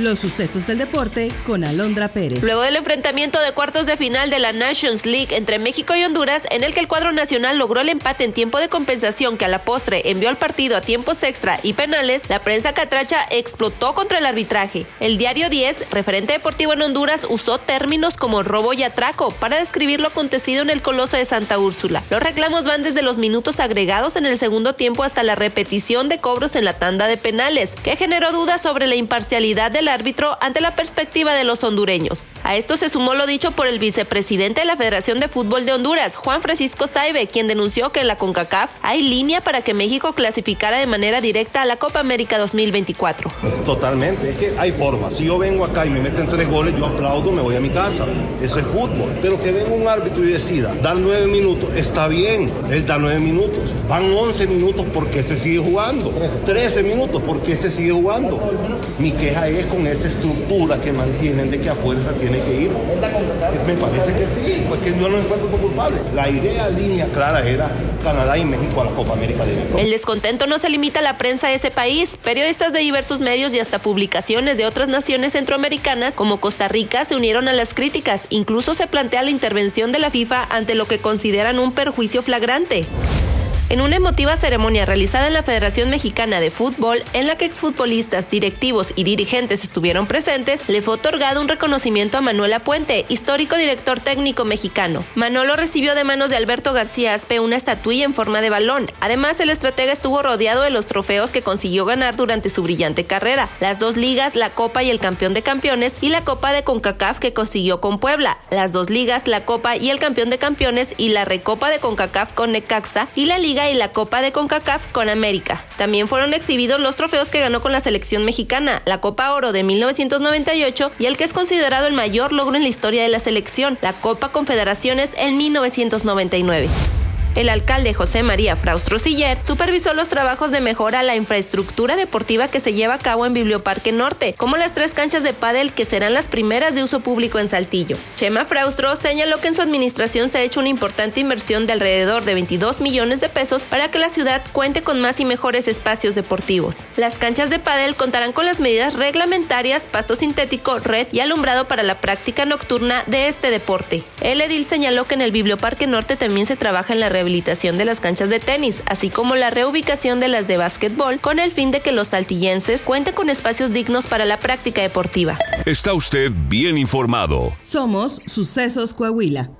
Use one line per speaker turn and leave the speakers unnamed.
Los sucesos del deporte con Alondra Pérez.
Luego del enfrentamiento de cuartos de final de la Nations League entre México y Honduras, en el que el cuadro nacional logró el empate en tiempo de compensación que a la postre envió al partido a tiempos extra y penales, la prensa catracha explotó contra el arbitraje. El diario 10, referente deportivo en Honduras, usó términos como robo y atraco para describir lo acontecido en el Coloso de Santa Úrsula. Los reclamos van desde los minutos agregados en el segundo tiempo hasta la repetición de cobros en la tanda de penales, que generó dudas sobre la imparcialidad de la árbitro ante la perspectiva de los hondureños. A esto se sumó lo dicho por el vicepresidente de la Federación de Fútbol de Honduras, Juan Francisco Saibe, quien denunció que en la CONCACAF hay línea para que México clasificara de manera directa a la Copa América 2024.
Pues totalmente, es que hay formas. Si yo vengo acá y me meten tres goles, yo aplaudo, me voy a mi casa. Eso es fútbol. Pero que venga un árbitro y decida, dar nueve minutos, está bien, él da nueve minutos. Van once minutos porque se sigue jugando. Trece minutos porque se sigue jugando. Mi queja es con esa estructura que mantienen de que a fuerza tiene que ir. Me parece que sí, pues que yo no encuentro culpable. La idea, línea clara era Canadá y México a la Copa América de México.
El descontento no se limita a la prensa de ese país. Periodistas de diversos medios y hasta publicaciones de otras naciones centroamericanas como Costa Rica se unieron a las críticas. Incluso se plantea la intervención de la FIFA ante lo que consideran un perjuicio flagrante. En una emotiva ceremonia realizada en la Federación Mexicana de Fútbol, en la que exfutbolistas, directivos y dirigentes estuvieron presentes, le fue otorgado un reconocimiento a Manuel Apuente, histórico director técnico mexicano. Manolo recibió de manos de Alberto García Aspe una estatuilla en forma de balón. Además, el estratega estuvo rodeado de los trofeos que consiguió ganar durante su brillante carrera, las dos ligas, la Copa y el Campeón de Campeones, y la Copa de CONCACAF que consiguió con Puebla, las dos ligas, la Copa y el Campeón de Campeones, y la Recopa de CONCACAF con Necaxa, y la Liga y la Copa de CONCACAF con América. También fueron exhibidos los trofeos que ganó con la selección mexicana, la Copa Oro de 1998 y el que es considerado el mayor logro en la historia de la selección, la Copa Confederaciones en 1999. El alcalde José María Fraustro Siller supervisó los trabajos de mejora a la infraestructura deportiva que se lleva a cabo en Biblioparque Norte, como las tres canchas de pádel que serán las primeras de uso público en Saltillo. Chema Fraustro señaló que en su administración se ha hecho una importante inversión de alrededor de 22 millones de pesos para que la ciudad cuente con más y mejores espacios deportivos. Las canchas de pádel contarán con las medidas reglamentarias, pasto sintético, red y alumbrado para la práctica nocturna de este deporte. El edil señaló que en el Biblioparque Norte también se trabaja en la rehabilitación de las canchas de tenis, así como la reubicación de las de básquetbol, con el fin de que los saltillenses cuenten con espacios dignos para la práctica deportiva.
Está usted bien informado.
Somos Sucesos Coahuila.